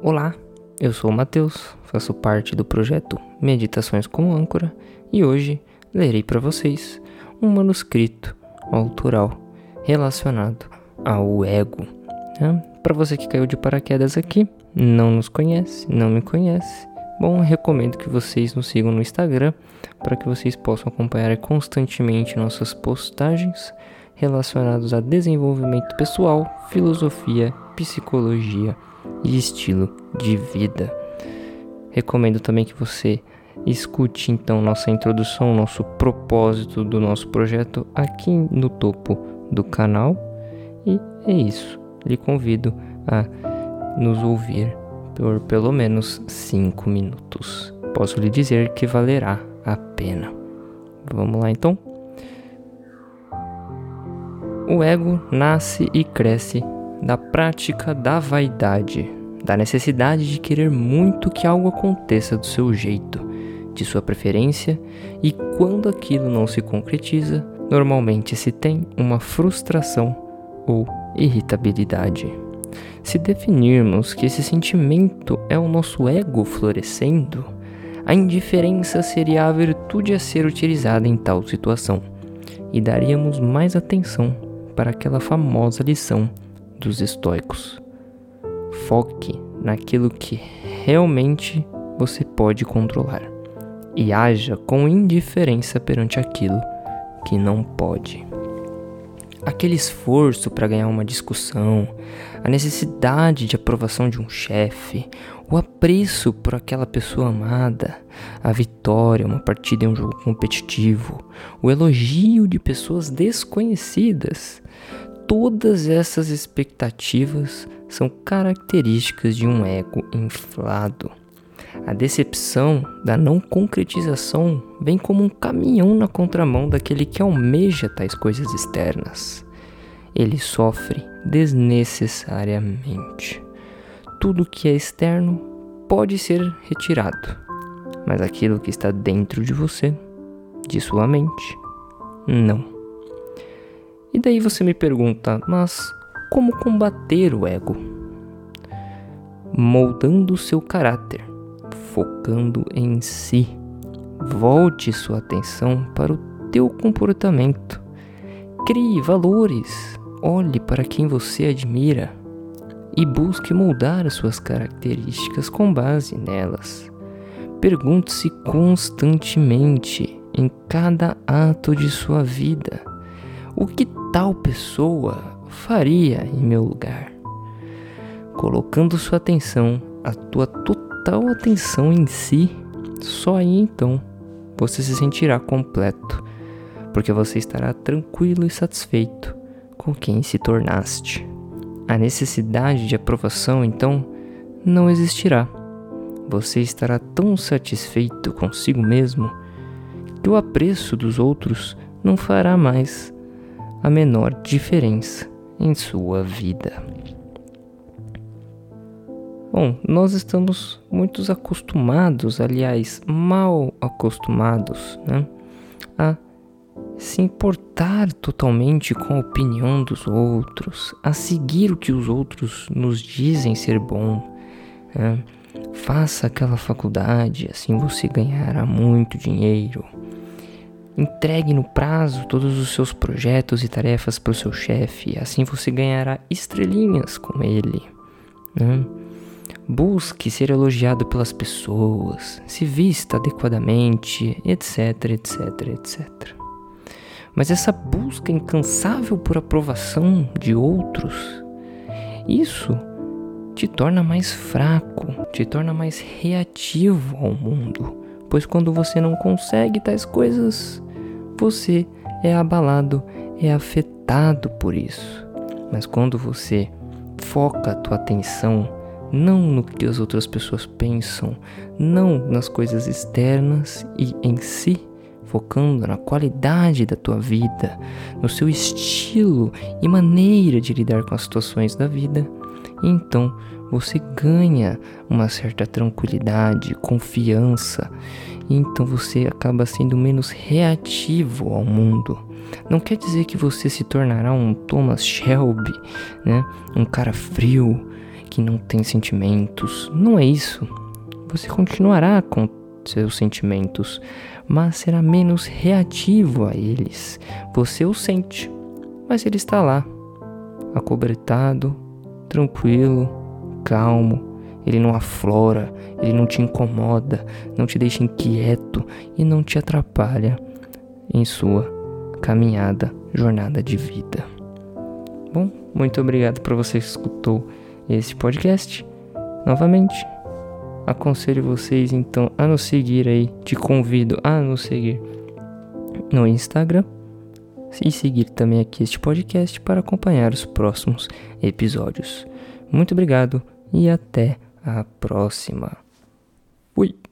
Olá, eu sou o Matheus, faço parte do projeto Meditações como Âncora e hoje lerei para vocês um manuscrito autoral relacionado ao ego. Né? Para você que caiu de paraquedas aqui, não nos conhece, não me conhece, bom, recomendo que vocês nos sigam no Instagram para que vocês possam acompanhar constantemente nossas postagens relacionadas a desenvolvimento pessoal, filosofia, psicologia e estilo de vida. Recomendo também que você escute então nossa introdução, nosso propósito do nosso projeto aqui no topo do canal. E é isso. Lhe convido a nos ouvir por pelo menos 5 minutos. Posso lhe dizer que valerá a pena. Vamos lá então? O ego nasce e cresce da prática da vaidade, da necessidade de querer muito que algo aconteça do seu jeito, de sua preferência, e quando aquilo não se concretiza, normalmente se tem uma frustração ou irritabilidade. Se definirmos que esse sentimento é o nosso ego florescendo, a indiferença seria a virtude a ser utilizada em tal situação, e daríamos mais atenção para aquela famosa lição dos estoicos. Foque naquilo que realmente você pode controlar e haja com indiferença perante aquilo que não pode. Aquele esforço para ganhar uma discussão, a necessidade de aprovação de um chefe, o apreço por aquela pessoa amada, a vitória, uma partida em um jogo competitivo, o elogio de pessoas desconhecidas, Todas essas expectativas são características de um ego inflado. A decepção da não concretização vem como um caminhão na contramão daquele que almeja tais coisas externas. Ele sofre desnecessariamente. Tudo que é externo pode ser retirado, mas aquilo que está dentro de você, de sua mente, não. E daí você me pergunta, mas como combater o ego? Moldando seu caráter, focando em si. Volte sua atenção para o teu comportamento. Crie valores. Olhe para quem você admira e busque moldar suas características com base nelas. Pergunte-se constantemente em cada ato de sua vida o que tal pessoa faria em meu lugar? Colocando sua atenção, a tua total atenção em si, só aí então você se sentirá completo, porque você estará tranquilo e satisfeito com quem se tornaste. A necessidade de aprovação então não existirá. Você estará tão satisfeito consigo mesmo que o apreço dos outros não fará mais a menor diferença em sua vida. Bom, nós estamos muito acostumados, aliás, mal acostumados, né, a se importar totalmente com a opinião dos outros, a seguir o que os outros nos dizem ser bom. Né? Faça aquela faculdade, assim você ganhará muito dinheiro. Entregue no prazo todos os seus projetos e tarefas para o seu chefe, assim você ganhará estrelinhas com ele. Né? Busque ser elogiado pelas pessoas, se vista adequadamente, etc, etc, etc. Mas essa busca incansável por aprovação de outros, isso te torna mais fraco, te torna mais reativo ao mundo. Pois quando você não consegue tais coisas, você é abalado, é afetado por isso. Mas quando você foca a tua atenção não no que as outras pessoas pensam, não nas coisas externas e em si, focando na qualidade da tua vida, no seu estilo e maneira de lidar com as situações da vida, então você ganha uma certa tranquilidade, confiança, e então você acaba sendo menos reativo ao mundo. Não quer dizer que você se tornará um Thomas Shelby, né? Um cara frio que não tem sentimentos. Não é isso. Você continuará com seus sentimentos, mas será menos reativo a eles. Você o sente, mas ele está lá, acobretado, tranquilo, calmo. Ele não aflora, ele não te incomoda, não te deixa inquieto e não te atrapalha em sua caminhada, jornada de vida. Bom, muito obrigado por você que escutou esse podcast. Novamente, aconselho vocês então a nos seguir aí, te convido a nos seguir no Instagram e seguir também aqui este podcast para acompanhar os próximos episódios. Muito obrigado e até a próxima. Fui!